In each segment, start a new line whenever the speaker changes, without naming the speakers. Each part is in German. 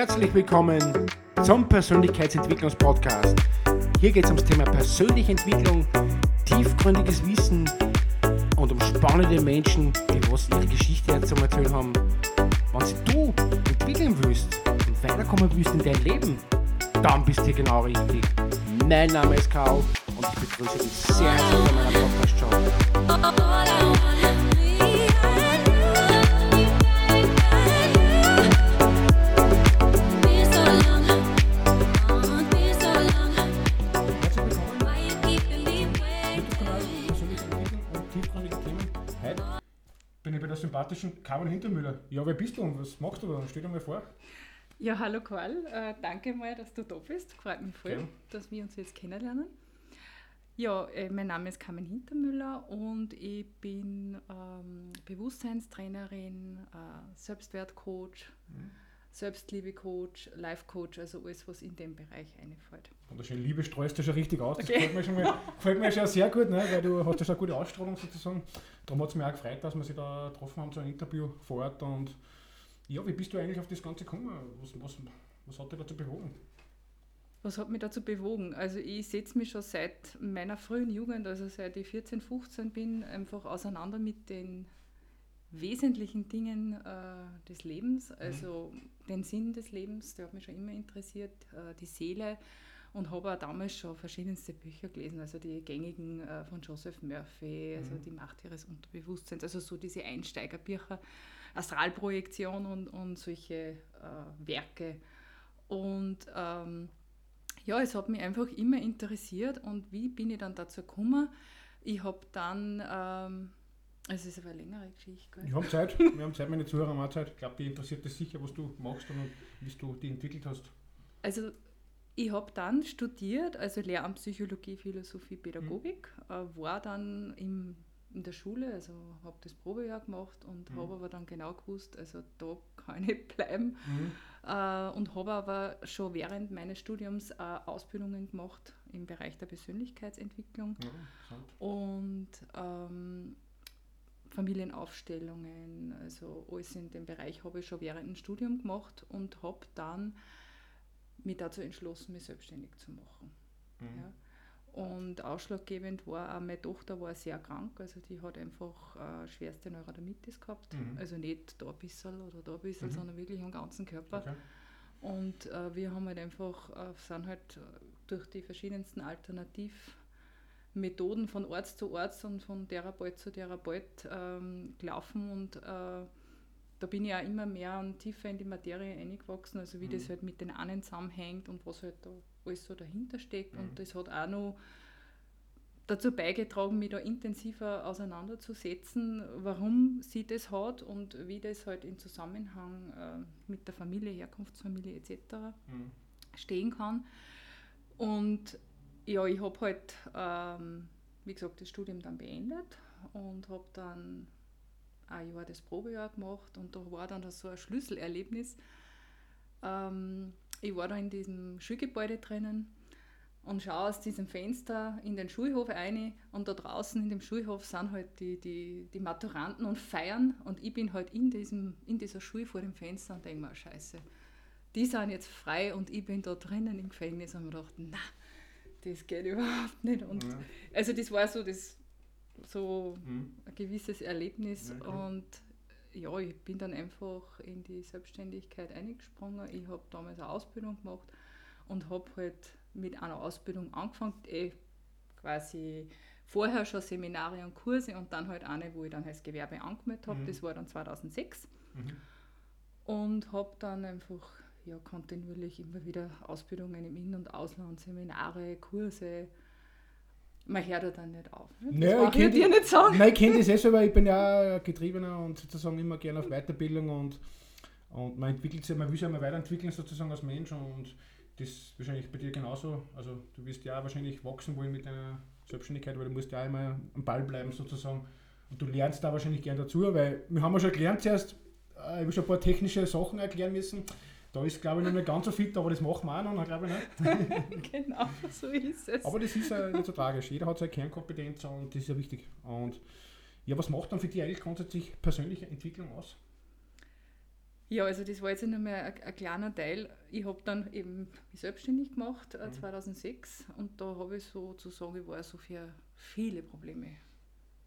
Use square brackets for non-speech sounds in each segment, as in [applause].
Herzlich willkommen zum Persönlichkeitsentwicklungspodcast. Hier geht es ums Thema persönliche Entwicklung, tiefgründiges Wissen und um spannende Menschen, die was ihre Geschichte zum Erzählen haben. Wenn du entwickeln willst und weiterkommen willst in dein Leben, dann bist du hier genau richtig. Mein Name ist Karl und ich begrüße dich sehr herzlich bei meiner Podcast-Show. Der sympathischen Carmen Hintermüller. Ja, wer bist du und was machst du da? Stell dir mal vor.
Ja, hallo Karl, äh, danke mal, dass du da bist. Freut mich voll,
Gern.
dass wir uns jetzt kennenlernen. Ja, äh, mein Name ist Carmen Hintermüller und ich bin ähm, Bewusstseinstrainerin, äh, Selbstwertcoach,
Mhm.
Selbstliebecoach, Life-Coach, also alles, was in dem Bereich einfällt.
Wunderschön, Liebe streust du schon richtig aus. Das
Okay.
gefällt mir schon, mal, gefällt mir schon sehr gut, ne? weil du hast ja schon eine gute Ausstrahlung sozusagen. Darum hat es mich auch gefreut, dass wir sich da getroffen haben zu einem Interview vor Ort. Und ja, wie bist du eigentlich auf das Ganze gekommen? Was, was, was hat dich dazu bewogen?
Was hat mich dazu bewogen? Also ich setze mich schon seit meiner frühen Jugend, also seit ich 14, 15 bin, einfach auseinander mit den wesentlichen Dingen äh, des Lebens, also den Sinn des Lebens, der hat mich schon immer interessiert, äh, die Seele und habe auch damals schon verschiedenste Bücher gelesen, also die gängigen äh, von Joseph Murphy, also
Mhm.
die Macht ihres Unterbewusstseins, also so diese Einsteigerbücher, Astralprojektion und, und solche äh, Werke. Und ähm, ja, es hat mich einfach immer interessiert und wie bin ich dann dazu gekommen? Ich habe dann, ähm, es ist aber eine längere Geschichte, gell?
Wir haben Zeit, wir haben Zeit, meine Zuhörer haben auch Zeit. Ich glaube, die interessiert das sicher, was du machst und wie du die entwickelt hast.
Also ich habe dann studiert, also Lehramt Psychologie, Philosophie, Pädagogik, äh, war dann im, in der Schule, also habe das Probejahr gemacht und
Mhm.
habe aber dann genau gewusst, also da kann ich [laughs] bleiben
Mhm.
äh, und habe aber schon während meines Studiums äh, Ausbildungen gemacht im Bereich der Persönlichkeitsentwicklung
Ja,
und ähm, Familienaufstellungen, also alles in dem Bereich habe ich schon während dem Studium gemacht und habe dann mich dazu entschlossen, mich selbstständig zu machen.
Mhm.
Ja. Und ausschlaggebend war auch, meine Tochter war sehr krank, also die hat einfach äh, schwerste Neurodermitis gehabt.
Mhm.
Also nicht da ein bisschen oder da ein bisschen,
Mhm.
sondern wirklich am ganzen Körper.
Okay.
Und äh, wir haben halt einfach, äh, sind halt durch die verschiedensten Alternativmethoden von Arzt zu Arzt und von Therapeut zu Therapeut ähm, gelaufen und äh, da bin ich auch immer mehr und tiefer in die Materie eingewachsen, also wie
Mhm.
das halt mit den einen zusammenhängt und was halt da alles so dahinter steckt.
Mhm.
Und das hat auch noch dazu beigetragen, mich da intensiver auseinanderzusetzen, warum sie das hat und wie das halt in Zusammenhang äh, mit der Familie, Herkunftsfamilie etc.
Mhm.
stehen kann. Und ja, ich habe halt, ähm, wie gesagt, das Studium dann beendet und habe dann ein Jahr das Probejahr gemacht und da war dann so ein Schlüsselerlebnis. Ähm, ich war da in diesem Schulgebäude drinnen und schaue aus diesem Fenster in den Schulhof rein und da draußen in dem Schulhof sind halt die, die, die Maturanten und feiern und ich bin halt in, diesem, in dieser Schule vor dem Fenster und denke mir, scheiße, die sind jetzt frei und ich bin da drinnen im Gefängnis und mir gedacht, na, das geht überhaupt nicht. Und
Ja.
also das war so das so
Mhm.
ein gewisses Erlebnis
klar.
und ja, ich bin dann einfach in die Selbstständigkeit eingesprungen. Ich habe damals eine Ausbildung gemacht und habe halt mit einer Ausbildung angefangen, eh quasi vorher schon Seminare und Kurse und dann halt eine, wo ich dann als Gewerbe angemeldet habe.
Mhm.
Das war dann 2006
Mhm.
und habe dann einfach ja, kontinuierlich immer wieder Ausbildungen im In- und Ausland, Seminare, Kurse. Man hört ja dann nicht auf. Ne?
Naja, ich
ich dir nicht sagen.
Nein, ich kenne das [laughs] eh weil ich bin ja Getriebener und sozusagen immer gerne auf Weiterbildung und, und man entwickelt sich, man will sich immer weiterentwickeln sozusagen als Mensch und das ist wahrscheinlich bei dir genauso. Also du wirst ja wahrscheinlich wachsen wollen mit deiner Selbstständigkeit, weil du musst ja auch immer am Ball bleiben sozusagen und du lernst da wahrscheinlich gern dazu, weil wir haben ja schon gelernt zuerst, äh, ich habe schon ein paar technische Sachen erklären müssen. Da ist glaube ich noch nicht ganz so fit, aber das machen wir auch noch, glaube ich nicht. [laughs]
genau, so ist es.
Aber das ist ja nicht so tragisch. Jeder hat seine Kernkompetenz und das ist ja wichtig. Und ja, was macht dann für dich eigentlich grundsätzlich persönliche Entwicklung aus?
Ja, also das war jetzt nicht mehr ein, ein kleiner Teil. Ich habe dann eben mich selbstständig gemacht, äh,
Mhm.
2006, und da habe ich sozusagen, ich war so für viele Probleme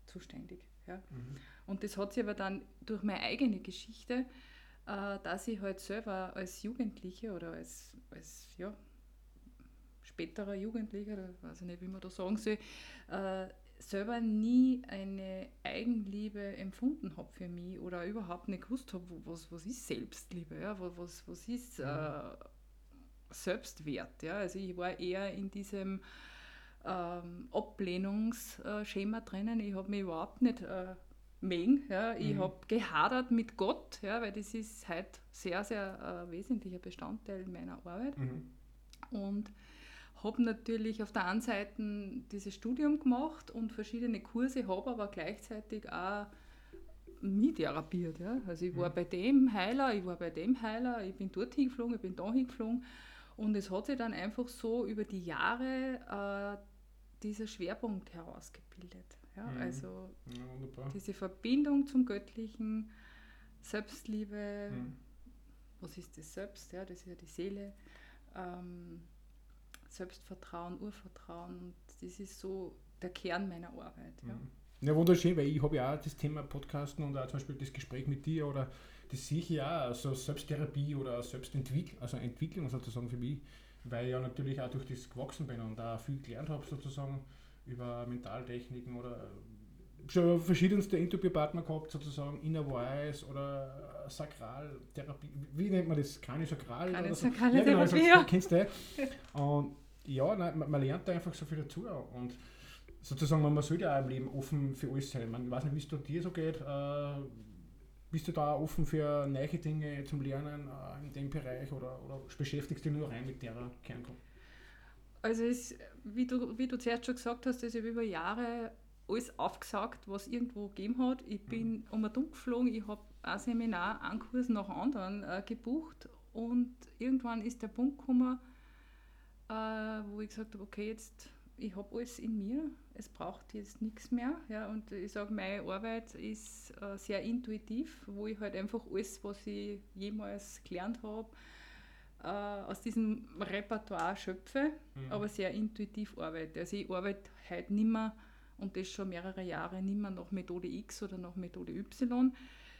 zuständig. Ja.
Mhm.
Und das hat sich aber dann durch meine eigene Geschichte, äh, dass ich halt selber als Jugendliche oder als, als ja, späterer Jugendlicher, oder weiß ich nicht, wie man da sagen soll, äh, selber nie eine Eigenliebe empfunden habe für mich oder überhaupt nicht gewusst habe, was, was ist Selbstliebe, ja? was, was, was ist äh, Selbstwert. Ja? Also ich war eher in diesem ähm, Ablehnungsschema drinnen. Ich habe mich überhaupt nicht äh, mögen. Ja? Ich
Mhm.
habe gehadert mit Gott, ja? weil das ist halt sehr, sehr äh, wesentlicher Bestandteil meiner Arbeit.
Mhm.
Und habe natürlich auf der einen Seite dieses Studium gemacht und verschiedene Kurse, habe aber gleichzeitig auch mich therapiert. Ja? Also ich war
Mhm.
bei dem Heiler, ich war bei dem Heiler, ich bin dort hingeflogen, ich bin da hingeflogen. Und es hat sich dann einfach so über die Jahre äh, dieser Schwerpunkt herausgebildet. Ja?
Mhm.
Also
Ja,
diese Verbindung zum Göttlichen, Selbstliebe,
Mhm.
was ist das Selbst? Ja, das ist ja die Seele. Ähm, Selbstvertrauen, Urvertrauen. Und das ist so der Kern meiner Arbeit. Ja.
Mhm. Ja, wunderschön, weil ich habe ja auch das Thema Podcasten und auch zum Beispiel das Gespräch mit dir oder das sehe ich ja auch, also Selbsttherapie oder Selbstentwicklung, also Entwicklung sozusagen für mich, weil ich ja natürlich auch durch das gewachsen bin und da viel gelernt habe sozusagen über Mentaltechniken oder schon verschiedenste Interviewpartner gehabt, sozusagen Inner Voice oder Sakraltherapie, wie nennt man das? Kraniosakral oder so?
Kraniosakrale
Ja, genau,
Therapie, ja.
kennst du eh. [laughs] Und ja, nein, man, man lernt da einfach so viel dazu. Und sozusagen, man, man sollte auch im Leben offen für alles sein. Man, ich weiß nicht, wie es dir so geht. Äh, bist du da offen für neue Dinge zum Lernen äh, in dem Bereich oder, oder beschäftigst du dich nur rein mit der Kerngruppe?
Also es, wie, du, wie du zuerst schon gesagt hast, ich habe über Jahre alles aufgesagt, was irgendwo gegeben hat. Ich bin um und um geflogen, ich habe ein Seminar, einen Kurs nach anderen äh, gebucht und irgendwann ist der Punkt gekommen, äh, wo ich gesagt habe, okay, jetzt, ich habe alles in mir, es braucht jetzt nichts mehr. Ja, und ich sage, meine Arbeit ist äh, sehr intuitiv, wo ich halt einfach alles, was ich jemals gelernt habe, äh, aus diesem Repertoire schöpfe,
Mhm.
aber sehr intuitiv arbeite. Also ich arbeite heute nicht mehr, und das schon mehrere Jahre, nicht mehr nach Methode X oder nach Methode Y,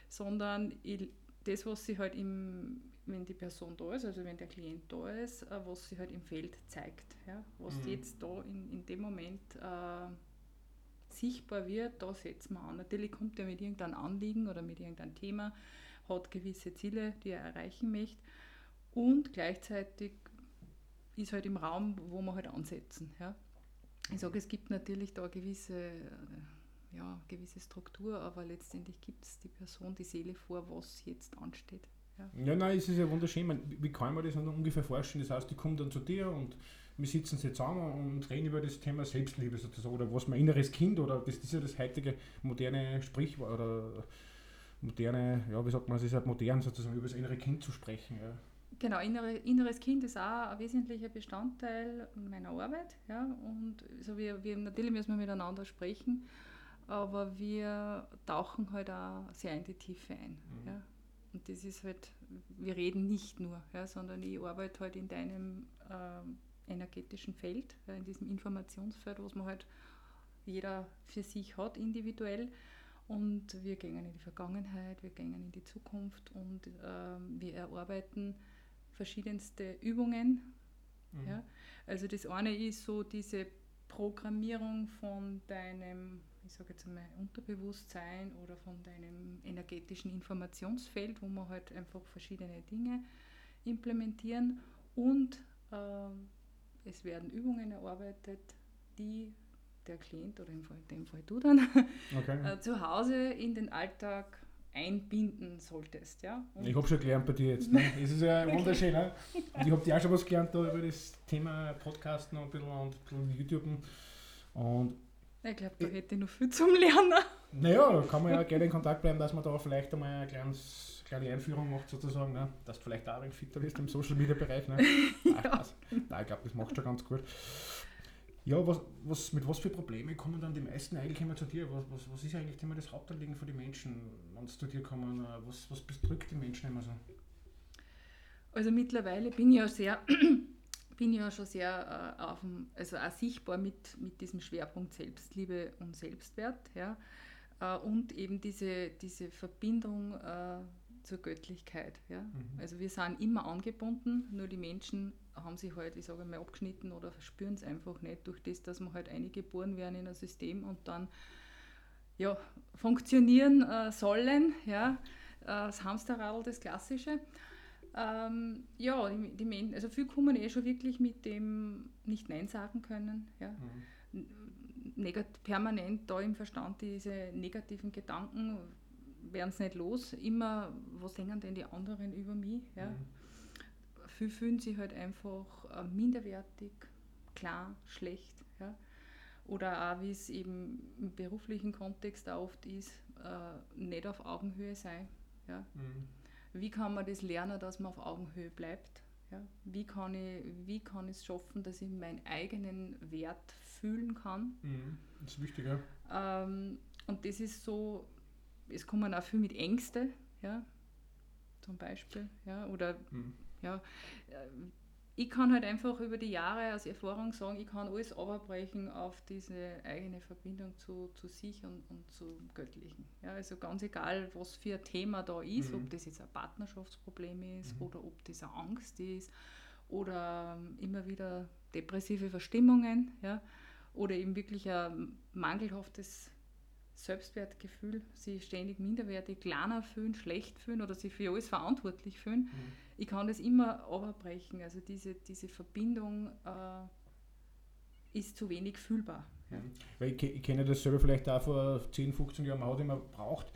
sondern ich, das, was sie halt im, wenn die Person da ist, also wenn der Klient da ist, äh, was sie halt im Feld zeigt. Ja? Was
Mhm.
jetzt da in, in dem Moment äh, sichtbar wird, da setzen wir an. Natürlich kommt er mit irgendeinem Anliegen oder mit irgendeinem Thema, hat gewisse Ziele, die er erreichen möchte und gleichzeitig ist halt im Raum, wo wir halt ansetzen. Ja? Ich sage, es gibt natürlich da gewisse, äh, ja, gewisse Struktur, aber letztendlich gibt es die Person, die Seele vor, was jetzt ansteht.
Ja, nein, es ist ja wunderschön. Man, wie kann man das ungefähr vorstellen? Das heißt, die kommen dann zu dir und wir sitzen sie zusammen und reden über das Thema Selbstliebe sozusagen oder was mein inneres Kind oder das ist ja das heutige moderne Sprichwort oder moderne, ja, wie sagt man, es ist halt modern sozusagen über das innere Kind zu sprechen. Ja.
Genau, innere, inneres Kind ist auch ein wesentlicher Bestandteil meiner Arbeit. Ja? Und also wir, wir, natürlich müssen wir miteinander sprechen, aber wir tauchen halt auch sehr in die Tiefe ein.
Mhm.
Ja? Und das ist halt, wir reden nicht nur, ja, sondern ich arbeite halt in deinem ähm, energetischen Feld, ja, in diesem Informationsfeld, was man halt jeder für sich hat, individuell. Und wir gehen in die Vergangenheit, wir gehen in die Zukunft und ähm, wir erarbeiten verschiedenste Übungen.
Mhm.
Ja? Also das eine ist so diese Programmierung von deinem, ich sage jetzt einmal, Unterbewusstsein oder von deinem energetischen Informationsfeld, wo wir halt einfach verschiedene Dinge implementieren und ähm, es werden Übungen erarbeitet, die der Klient oder in dem Fall du dann
Okay.
äh, zu Hause in den Alltag einbinden solltest. Ja? Und
Ich habe schon gelernt bei dir jetzt. Ne? [laughs] Es ist ja wunderschön. Ne? Und ich habe dir auch schon was gelernt da über das Thema Podcasten und ein bisschen, und ein bisschen YouTube. Und
ich glaube, da hätte ich noch viel zum Lernen.
naja, da kann man ja gerne in Kontakt bleiben, dass man da vielleicht einmal eine kleines, kleine Einführung macht, sozusagen. Ne? Dass du vielleicht auch ein wenig fitter bist im Social Media Bereich. Ne? [laughs] Spaß. Nein, ich glaube, das machst du schon ganz gut. Ja, was, was, mit was für Probleme kommen dann die meisten eigentlich immer zu dir? Was, was, was ist eigentlich immer das Hauptanliegen für die Menschen, wenn sie zu dir kommen? Was, was bedrückt die Menschen immer so?
Also mittlerweile bin ich ja sehr, [clears throat] bin ich ja schon sehr äh, auf dem, also auch sichtbar mit, mit diesem Schwerpunkt Selbstliebe und Selbstwert, ja. Äh, und eben diese, diese Verbindung äh, zur Göttlichkeit. Ja? Mhm. Also wir sind immer angebunden, nur die Menschen haben sich halt, ich sage mal, abgeschnitten oder spüren es einfach nicht durch das, dass wir halt eingeboren werden in ein System und dann ja, funktionieren äh, sollen. Ja? Äh, das Hamsterradl, das Klassische. Ähm, ja, die, die Menschen, also viele kommen eh schon wirklich mit dem nicht Nein sagen können. Ja? Mhm. Negat permanent da im Verstand diese negativen Gedanken, werden es nicht los. Immer, was denken denn die anderen über mich? Ja? Mhm. Viele fühlen sich halt einfach äh, minderwertig, klar, schlecht. Ja? Oder auch, wie es eben im beruflichen Kontext auch oft ist, äh, nicht auf Augenhöhe sein. Ja? Mhm. Wie kann man das lernen, dass man auf Augenhöhe bleibt? Ja? Wie, kann ich, wie kann ich es schaffen, dass ich meinen eigenen Wert fühlen kann?
Mhm. Das ist wichtig, ja.
Ähm, und das ist so es kommen auch viel mit Ängste, ja, zum Beispiel, ja, oder mhm. Ja, äh, ich kann halt einfach über die Jahre aus Erfahrung sagen, ich kann alles abbrechen auf diese eigene Verbindung zu, zu sich und, und zum Göttlichen. Ja, also ganz egal, was für ein Thema da ist, mhm. ob das jetzt ein Partnerschaftsproblem ist mhm. oder ob das eine Angst ist oder ähm, immer wieder depressive Verstimmungen ja, oder eben wirklich ein mangelhaftes Selbstwertgefühl, sie ständig minderwertig, kleiner fühlen, schlecht fühlen oder sich für alles verantwortlich fühlen. Mhm. Ich kann das immer abbrechen. Also diese, diese Verbindung äh, ist zu wenig fühlbar.
Ja. Weil ich, ich kenne das selber vielleicht auch vor 10, 15 Jahren, man hat immer braucht,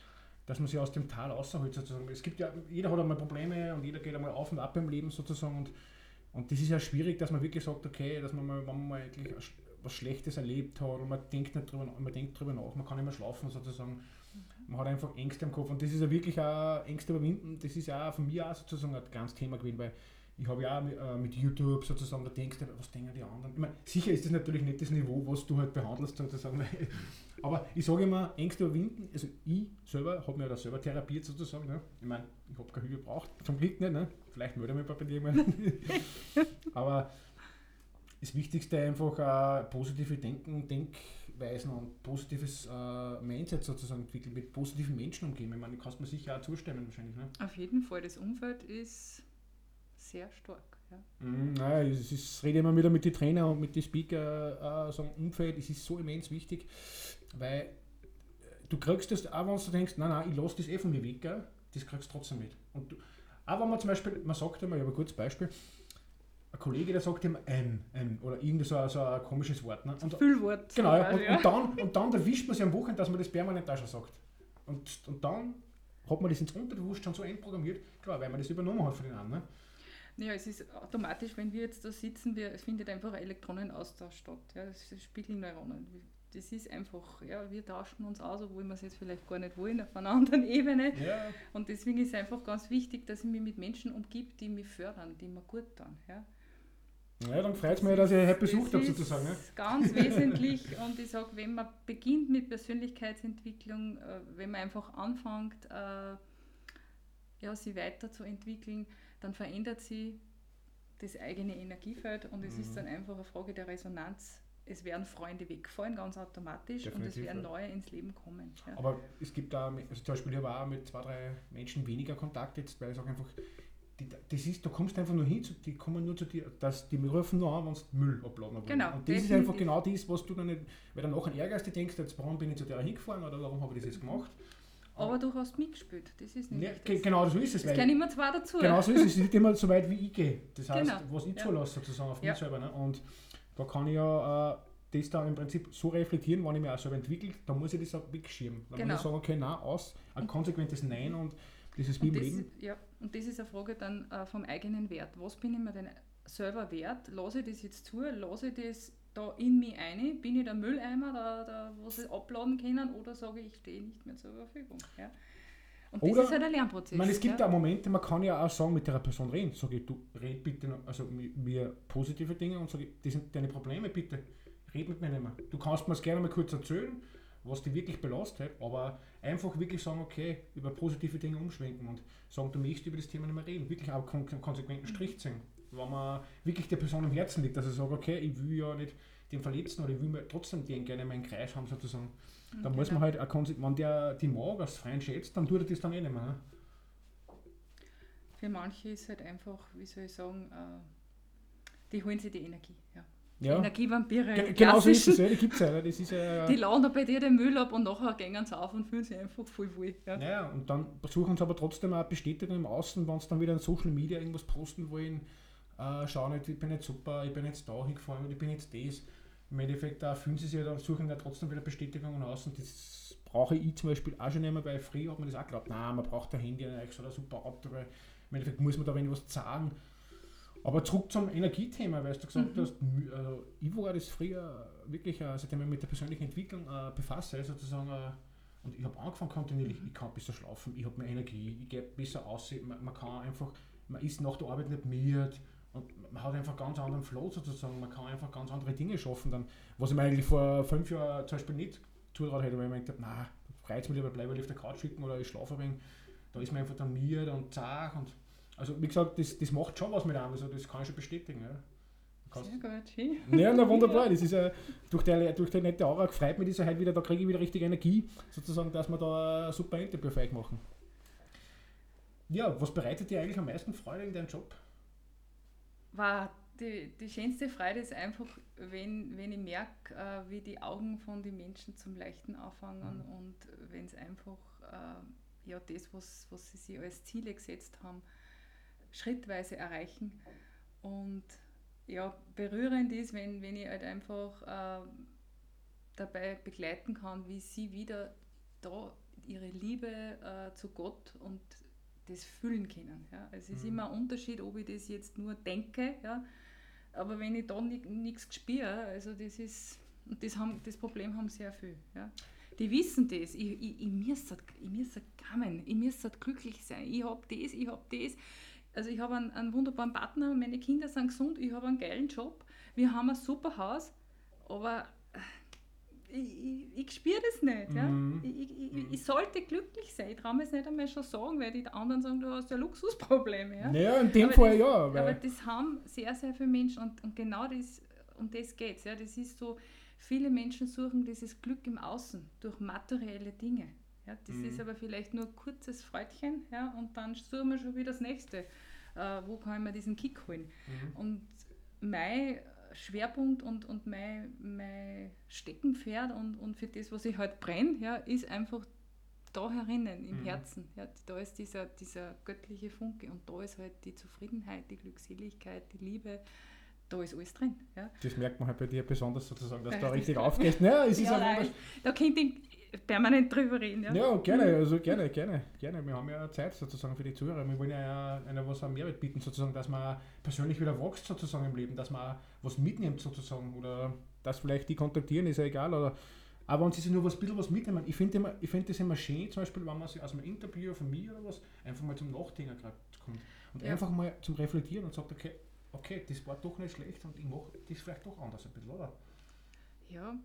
dass man sich aus dem Tal außerholt sozusagen. Es gibt ja, jeder hat einmal Probleme und jeder geht einmal auf und ab im Leben sozusagen und, und das ist ja schwierig, dass man wirklich sagt, okay, dass man mal, wenn man mal eigentlich was Schlechtes erlebt hat und man denkt nicht drüber, man denkt drüber nach, man kann nicht mehr schlafen sozusagen. Man hat einfach Ängste im Kopf und das ist ja wirklich auch Ängste überwinden, das ist ja auch von mir auch sozusagen ein ganz Thema gewesen, weil ich habe ja auch mit, äh, mit, YouTube sozusagen, da denkst du, was denken die anderen? Ich meine, sicher ist das natürlich nicht das Niveau, was du halt behandelst sozusagen, [laughs] aber ich sage immer, Ängste überwinden, also ich selber habe mir da selber therapiert sozusagen, ne? ich meine, ich habe keine Hilfe gebraucht, zum Glück nicht, ne? vielleicht melde ich mich bei dir [laughs] aber das Wichtigste einfach äh, positive Denken, Denkweisen und positives äh, Mindset sozusagen entwickeln, mit positiven Menschen umgehen. Ich meine, du kannst mir sicher auch zustimmen wahrscheinlich. Ne?
Auf jeden Fall, das Umfeld ist sehr stark. Ja.
Mm, naja, es ist, rede immer wieder mit den Trainern und mit den Speaker, äh, sagen, Umfeld, es ist so immens wichtig, weil äh, du kriegst das, auch wenn du denkst, nein, nein, ich lasse das eh von mir weg, gell, das kriegst du trotzdem mit. Und du, auch wenn man zum Beispiel, man sagt immer, ich habe ein gutes Beispiel, ein Kollege, der sagt immer ähm, ähm, oder irgend so, so ein komisches Wort. Ne?
Und, Füllwort.
Genau, ja, und, und, dann, und dann erwischt man sich am Wochenende, dass man das permanent auch schon sagt. Und, und dann hat man das ins Unterbewusstsein so einprogrammiert, klar, weil man das übernommen hat von den anderen.
Ne? Ja, es ist automatisch, wenn wir jetzt da sitzen, wir, es findet einfach ein Elektronenaustausch statt. Ja, das ist Spiegelneuronen. Das ist einfach, ja, wir tauschen uns aus, obwohl wir es jetzt vielleicht gar nicht wollen, auf einer [laughs] anderen Ebene. Ja. Und deswegen ist es einfach ganz wichtig, dass ich mich mit Menschen umgebe, die mich fördern, die mir gut tun. Ja.
Ja, dann freut es mich, dass ich heute besucht habe, sozusagen.
Das ist ganz wesentlich [laughs] und ich sage, wenn man beginnt mit Persönlichkeitsentwicklung, äh, wenn man einfach anfängt, äh, ja, sie weiterzuentwickeln, dann verändert sie das eigene Energiefeld und es mhm. ist dann einfach eine Frage der Resonanz. Es werden Freunde wegfallen, ganz automatisch, Definitiv, und es werden neue ins Leben kommen.
Ja. Aber es gibt da, also zum Beispiel, ich habe auch mit zwei, drei Menschen weniger Kontakt jetzt, weil ich sage einfach, das ist, da kommst du einfach nur hin, die kommen nur zu dir, dass die rufen nur an, wenn sie Müll abladen wollen.
Genau,
und das definitiv. ist einfach genau das, was du dann nicht, weil dann nachher ärgerst du denkst, jetzt warum bin ich zu der hingefahren oder warum habe ich das jetzt gemacht.
Aber du hast mitgespielt, das ist nicht.
Ja, genau, so ist es.
Es gehören immer zwei dazu.
Genau so ist es, es [laughs] ist nicht immer so weit wie ich gehe. Das heißt, genau. was ich ja. zulasse sozusagen auf ja. mich selber. Ne? Und da kann ich ja äh, das dann im Prinzip so reflektieren, wenn ich mich auch selber entwickle, da muss ich das auch wegschirmen. Dann genau. muss ich sagen, okay, nein, aus, ein konsequentes Nein und das ist wie im Leben.
Ja, und das ist eine Frage dann äh, vom eigenen Wert. Was bin ich mir denn selber wert? Lasse ich das jetzt zu? Lasse ich das da in mich ein? Bin ich der Mülleimer, der, der, was sie abladen können? Oder sage ich, ich stehe nicht mehr zur Verfügung? Ja? Und das ist halt ein Lernprozess. Ich
meine, es gibt ja Momente, man kann ja auch sagen, mit der Person reden. Sage ich, du red bitte, also mir positive Dinge und sage, das sind deine Probleme, bitte red mit mir nicht mehr. Du kannst mir es gerne mal kurz erzählen, was dich wirklich belastet, aber einfach wirklich sagen, okay, über positive Dinge umschwenken und sagen, du möchtest über das Thema nicht mehr reden. Wirklich auch kon konsequenten Strich ziehen. Wenn man wirklich der Person im Herzen liegt, dass er sagt, okay, ich will ja nicht den Verletzten oder ich will trotzdem den gerne in meinen Kreis haben, sozusagen. Dann genau. muss man halt auch wenn der die mag als Freund schätzt, dann tut er das dann eh nicht mehr. Ne?
Für manche ist halt einfach, wie soll ich sagen, äh, die holen sich die Energie. Ja.
Ja.
Energievampire.
Ge genau so ist es, ja, die gibt es ja. Das ist ja.
Die laden bei dir den Müll ab und nachher gehen sie auf und fühlen sich einfach voll wohl.
Ja. ja, und dann suchen sie aber trotzdem auch Bestätigung im Außen, wenn sie dann wieder in Social Media irgendwas posten wollen. Äh, schau nicht, ich bin nicht super, ich bin jetzt da hingefahren, ich bin jetzt das. Im Endeffekt da fühlen sie sich ja dann, suchen ja trotzdem wieder Bestätigung im Außen. Das brauche ich zum Beispiel auch schon mehr, weil früher hat man das auch geglaubt, nein, man braucht ein Handy, so ein super Auto, im Endeffekt muss man da wenig was sagen. Aber zurück zum Energiethema, weil du gesagt mhm. hast, also ich war das früher wirklich, äh, seitdem ich mit der persönlichen Entwicklung äh, befasse, sozusagen, äh, und ich habe angefangen kontinuierlich, ich kann besser schlafen, ich habe mehr Energie, ich gehe besser aus, man, man, kann einfach, man ist nach der Arbeit nicht müde und man hat einfach ganz anderen Flow sozusagen, man kann einfach ganz andere Dinge schaffen, dann, was ich mir eigentlich vor fünf Jahren zum Beispiel nicht zutraut hätte, weil ich mir gedacht na, reizt mich lieber, bleibe ich auf der Couch schicken oder ich schlafe ein wenig, da ist man einfach dann müde und zart und also wie gesagt, das, das macht schon was mit einem, also das kann ich schon bestätigen. Ja.
Sehr gut, schön.
Ja, na [laughs] wunderbar. Das ist ja, durch, die, durch die nette Aura freut mich das ja halt wieder, da kriege ich wieder richtig Energie, sozusagen, dass wir da ein super Interview für euch machen. Ja, was bereitet dir eigentlich am meisten Freude in deinem Job?
War die, die schönste Freude ist einfach, wenn, wenn ich merke, äh, wie die Augen von den Menschen zum Leichten anfangen mhm. und wenn es einfach äh, ja, das, was, was sie sich als Ziele gesetzt haben, schrittweise erreichen. Und ja, berührend ist, wenn, wenn ich halt einfach äh, dabei begleiten kann, wie sie wieder da ihre Liebe äh, zu Gott und das fühlen können. Ja. Es ist mhm. immer ein Unterschied, ob ich das jetzt nur denke, ja, aber wenn ich da nichts spüre, also das ist, das, haben, das Problem haben sehr viel. Ja. Die wissen das, ich, ich, ich müsste kommen, ich müsste glücklich sein, ich habe das, ich habe das also ich habe einen, einen, wunderbaren Partner, meine Kinder sind gesund, ich habe einen geilen Job, wir haben ein super Haus, aber äh, ich, ich, ich spüre das nicht. Ja? Mhm. Ich, ich, mhm. ich, sollte glücklich sein. Ich traue mir es nicht einmal schon sagen, weil die anderen sagen, du hast ja Luxusprobleme. Ja,
ja in dem aber Fall
das,
ja.
Aber das haben sehr, sehr viele Menschen und, und genau das, um das geht es. Ja? Das ist so, viele Menschen suchen dieses Glück im Außen durch materielle Dinge. Ja, das mhm. ist aber vielleicht nur ein kurzes Freudchen ja, und dann suchen wir schon wieder das nächste. Äh, wo kann ich mir diesen Kick holen? Mhm. Und mein Schwerpunkt und, und mein, mein Steckenpferd und, und für das, was ich halt brenne, ja, ist einfach da herinnen, im mhm. Herzen. Ja, da ist dieser, dieser göttliche Funke und da ist halt die Zufriedenheit, die Glückseligkeit, die Liebe, da ist alles drin. Ja.
Das merkt man halt bei dir besonders sozusagen, dass du da richtig aufgehst. Ja, es ist
ja, nein, da könnte ich permanent drüber reden. Ja,
ja gerne, also gerne, gerne, gerne. Wir haben ja Zeit sozusagen für die Zuhörer. Wir wollen ja einer was an Mehrwert bieten, sozusagen, dass man persönlich wieder wächst sozusagen im Leben, dass man was mitnimmt sozusagen oder dass vielleicht die kontaktieren, ist ja egal. Oder aber wenn sie sich nur was, ein bisschen was mitnehmen, ich finde find das immer schön, zum Beispiel, wenn man sich aus einem Interview von mir oder was einfach mal zum Nachdenken gerade kommt und ja. einfach mal zum Reflektieren und sagt, okay, okay, das war doch nicht schlecht und ich mache das vielleicht doch anders ein bisschen, oder?
Ja,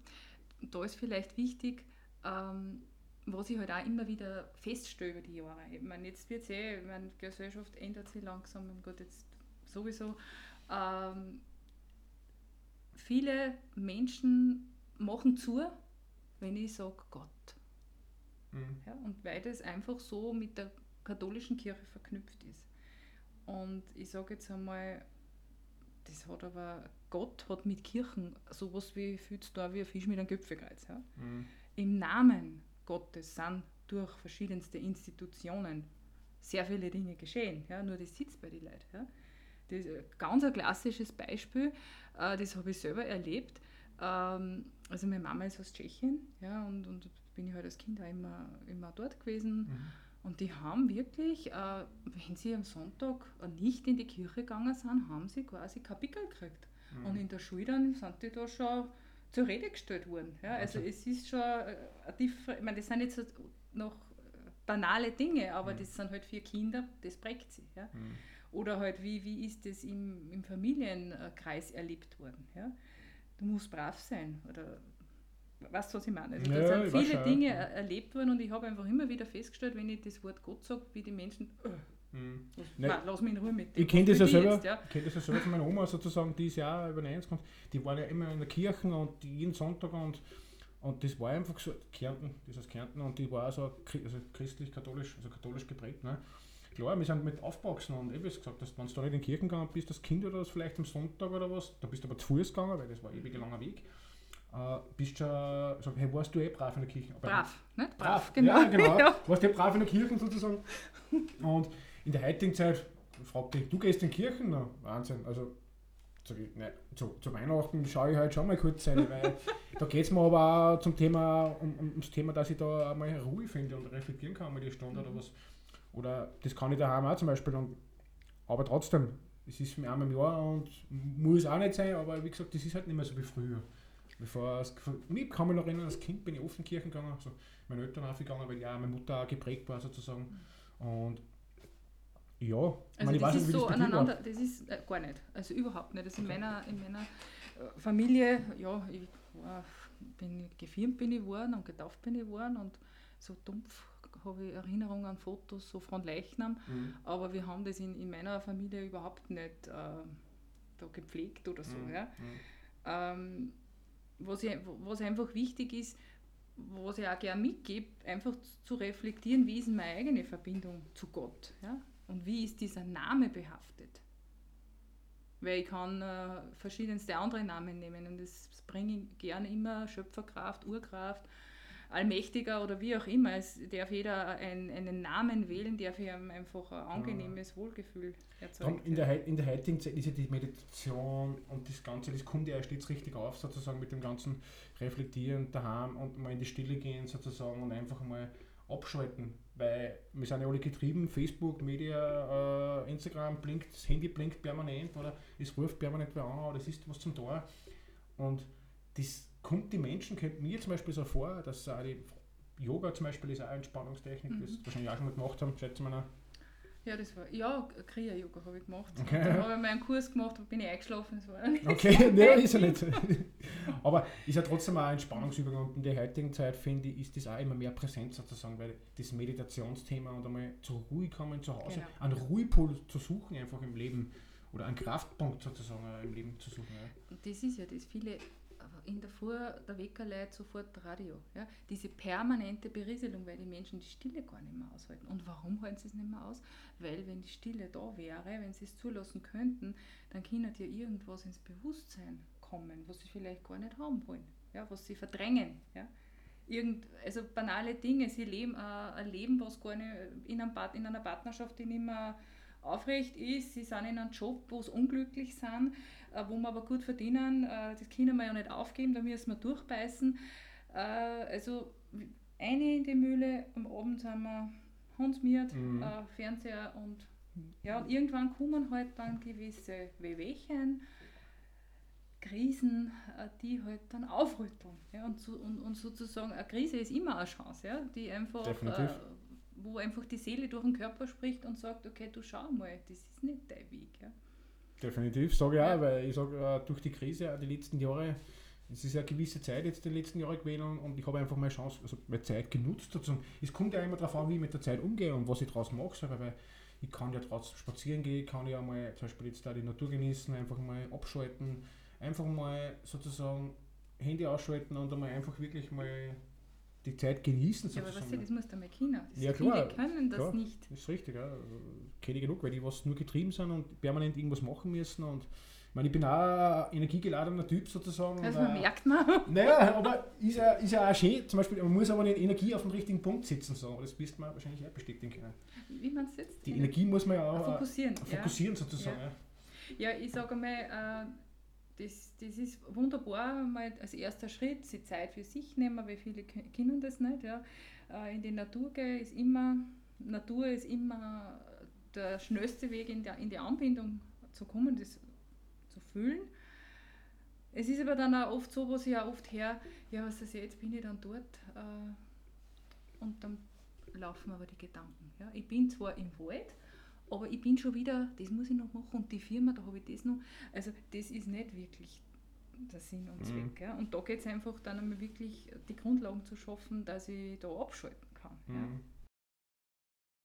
da ist vielleicht wichtig, ähm, was ich halt auch immer wieder feststelle über die Jahre. Ich meine, jetzt wird es eh, meine Gesellschaft ändert sich langsam, Gott, jetzt sowieso. Ähm, viele Menschen machen zu, wenn ich sage Gott. Mhm. Ja, und weil das einfach so mit der katholischen Kirche verknüpft ist. Und ich sage jetzt einmal, das hat aber, Gott hat mit Kirchen sowas wie viel zu tun wie ein Fisch mit einem Köpfekreuz. Ja? Mhm im Namen Gottes sind durch verschiedenste Institutionen sehr viele Dinge geschehen. Ja, nur das sitzt bei den Leuten. Ja. Das ist ein ganz ein klassisches Beispiel, äh, das habe ich selber erlebt. Ähm, also meine Mama ist aus Tschechien ja, und, und bin ich halt als Kind auch immer, immer dort gewesen. Mhm. Und die haben wirklich, äh, wenn sie am Sonntag nicht in die Kirche gegangen sind, haben sie quasi kein Pickel gekriegt. Mhm. Und in der Schule dann sind die da schon zur Rede gestellt worden. Ja? Also, also es ist schon, äh, ich meine, das sind jetzt noch banale Dinge, aber mhm. das sind halt für Kinder, das prägt sie. Ja? Mhm. Oder halt, wie, wie ist das im, im Familienkreis erlebt worden. Ja? du musst brav sein. Oder weißt du, was ich meine? Also,
Ja,
da sind viele Dinge
ja.
er- erlebt worden und ich habe einfach immer wieder festgestellt, wenn ich das Wort Gott sage, wie die Menschen, äh,
Mhm. Nein.
nein, lass mich in Ruhe mit dem.
Ich kenne das ja selber,
jetzt, ja?
kenn das ja selber von meiner Oma sozusagen, die ist ja auch über 90 und die waren ja immer in der Kirche und jeden Sonntag und, und das war einfach so, Kärnten, das heißt Kärnten und die war so chri- also christlich-katholisch, also katholisch geprägt. Ne? Klar, wir sind mit aufgewachsen und ich wie gesagt, dass, wenn du da nicht in die Kirche gegangen bist, das Kind oder das vielleicht am Sonntag oder was, da bist du aber zu Fuß gegangen, weil das war ein ewig langer Weg, äh, bist schon, sag, hey, warst du eh brav in der Kirche? Aber
Brav, nicht?
Brav,
genau.
Ja, genau.
Ja. [laughs]
Warst du brav in der Kirche sozusagen. Und in der heutigen Zeit fragt dich, du gehst in die Kirche? Na, Wahnsinn. Also ich, nein, zu, zu Weihnachten schaue ich halt schon mal kurz rein, weil [laughs] da geht es mir aber auch zum Thema, um, um, ums Thema, dass ich da einmal Ruhe finde und reflektieren kann mal die Stunde oder was. Oder das kann ich daheim auch zum Beispiel. Und, aber trotzdem, es ist mir einmal im Jahr und muss auch nicht sein, aber wie gesagt, das ist halt nicht mehr so wie früher. Bevor es, ich kann mich noch erinnern, als Kind bin ich oft in die Kirche gegangen, also meine Eltern aufgegangen, weil ja meine Mutter auch geprägt war sozusagen. Und ja, ich
Also
meine, ich
das
weiß
ist
nicht, wie
so
das dir war.
aneinander, das ist äh, gar nicht, also überhaupt nicht. Also in meiner, in meiner äh, Familie, ja, ich war, bin gefirmt bin ich geworden und getauft bin ich geworden und so dumpf habe ich Erinnerungen an Fotos so von Leichnam,
Mhm.
aber wir haben das in, in meiner Familie überhaupt nicht äh, da gepflegt oder so.
Mhm.
Ja.
Mhm.
Ähm, was, ich, was einfach wichtig ist, was ich auch gerne mitgebe, einfach zu reflektieren, wie ist meine eigene Verbindung zu Gott ja? Und wie ist dieser Name behaftet. Weil ich kann äh, verschiedenste andere Namen nehmen und das bringe ich gerne immer, Schöpferkraft, Urkraft, Allmächtiger oder wie auch immer. Es darf jeder ein, einen Namen wählen, der für ihn einfach ein angenehmes Wohlgefühl
Darum
erzeugt.
in, der, in der heutigen Zeit ist ja die Meditation und das Ganze, das kommt ja erst jetzt richtig auf, sozusagen mit dem ganzen Reflektieren daheim und mal in die Stille gehen sozusagen und einfach mal abschalten. Weil wir sind ja alle getrieben, Facebook, Media, äh, Instagram blinkt, das Handy blinkt permanent oder es ruft permanent wer an oder es ist was zum Tor. Und das kommt die Menschen, kommt mir zum Beispiel so vor, dass auch die Yoga zum Beispiel ist auch eine Entspannungstechnik, das
Mhm.
sie wahrscheinlich auch schon mal gemacht haben, schätze ich mal.
Ja, das war, ja, Kriya-Yoga habe ich gemacht.
Okay.
Dann habe ich mal einen Kurs gemacht, da bin ich eingeschlafen. Das war
Okay, ne, ist ja nicht. [laughs] Aber ist ja trotzdem auch eine Entspannungsübung und in der heutigen Zeit finde ich, ist das auch immer mehr präsent sozusagen, weil das Meditationsthema und einmal zur Ruhe kommen zu Hause,
Genau.
einen Ruhepol zu suchen einfach im Leben oder einen Kraftpunkt sozusagen im Leben zu suchen. Ja.
Und das ist ja das. Viele in der Früh, der Wecker leitet sofort Radio. Ja? Diese permanente Berieselung, weil die Menschen die Stille gar nicht mehr aushalten. Und warum halten sie es nicht mehr aus? Weil wenn die Stille da wäre, wenn sie es zulassen könnten, dann könnte ja irgendwas ins Bewusstsein kommen, was sie vielleicht gar nicht haben wollen, ja? was sie verdrängen. Ja? Irgend, also banale Dinge, sie leben äh, ein Leben, was gar nicht in, einem in einer Partnerschaft, die nicht mehr aufrecht ist, sie sind in einem Job, wo sie unglücklich sind, äh, wo wir aber gut verdienen, äh, das können wir ja nicht aufgeben, da müssen wir durchbeißen. Äh, also eine in die Mühle, am Abend sind wir hundsmiert,
Mhm.
äh, Fernseher und ja, und irgendwann kommen halt dann gewisse Wehwehchen, Krisen, äh, die halt dann aufrütteln. Ja, und, so, und, und sozusagen, eine Krise ist immer eine Chance, ja, die einfach, äh, wo einfach die Seele durch den Körper spricht und sagt, okay, du schau mal, das ist nicht dein Weg. Ja.
Definitiv, sage ich auch,
Ja.
weil ich sage, äh, durch die Krise, auch die letzten Jahre, es ist ja eine gewisse Zeit jetzt die letzten Jahre gewesen und ich habe einfach meine Chance, also meine Zeit genutzt sozusagen. Es kommt ja immer darauf an, wie ich mit der Zeit umgehe und was ich daraus mache, selber, weil ich kann ja draußen spazieren gehen, kann ja mal zum Beispiel jetzt da die Natur genießen, einfach mal abschalten, einfach mal sozusagen Handy ausschalten und einmal einfach wirklich mal die Zeit genießen
Ja, aber du,
sozusagen.
das du mal können. Das
Ja,
viele
klar,
können das
klar.
nicht.
Das ist richtig, ja. Kenne ich genug, weil die was nur getrieben sind und permanent irgendwas machen müssen. Und ich meine, ich bin auch ein energiegeladener Typ sozusagen.
Also man
äh,
merkt man.
Naja, aber ist ja, ist ja auch schön. Zum Beispiel, man muss aber nicht Energie auf dem richtigen Punkt sitzen. So. Das wirst man wahrscheinlich auch bestätigen können.
Wie man es jetzt?
Die Energie muss man ja auch
fokussieren.
fokussieren sozusagen.
Ja. ja, ich sage mal, äh, das, das ist wunderbar, mal als erster Schritt die Zeit für sich nehmen, weil viele k- können das nicht. Ja. Äh, in die Natur gehen ist immer, Natur ist immer der schnellste Weg in, der, in die Anbindung zu kommen, das zu fühlen. Es ist aber dann auch oft so, was ich auch oft her, ja, was ist jetzt bin ich dann dort äh, und dann laufen aber die Gedanken. Ja. Ich bin zwar im Wald, aber ich bin schon wieder, das muss ich noch machen und die Firma, da habe ich das noch. Also das ist nicht wirklich der Sinn und
Mhm.
Zweck. Ja. Und da geht es einfach dann einmal wirklich, die Grundlagen zu schaffen, dass ich da abschalten kann. Ja.
Mhm.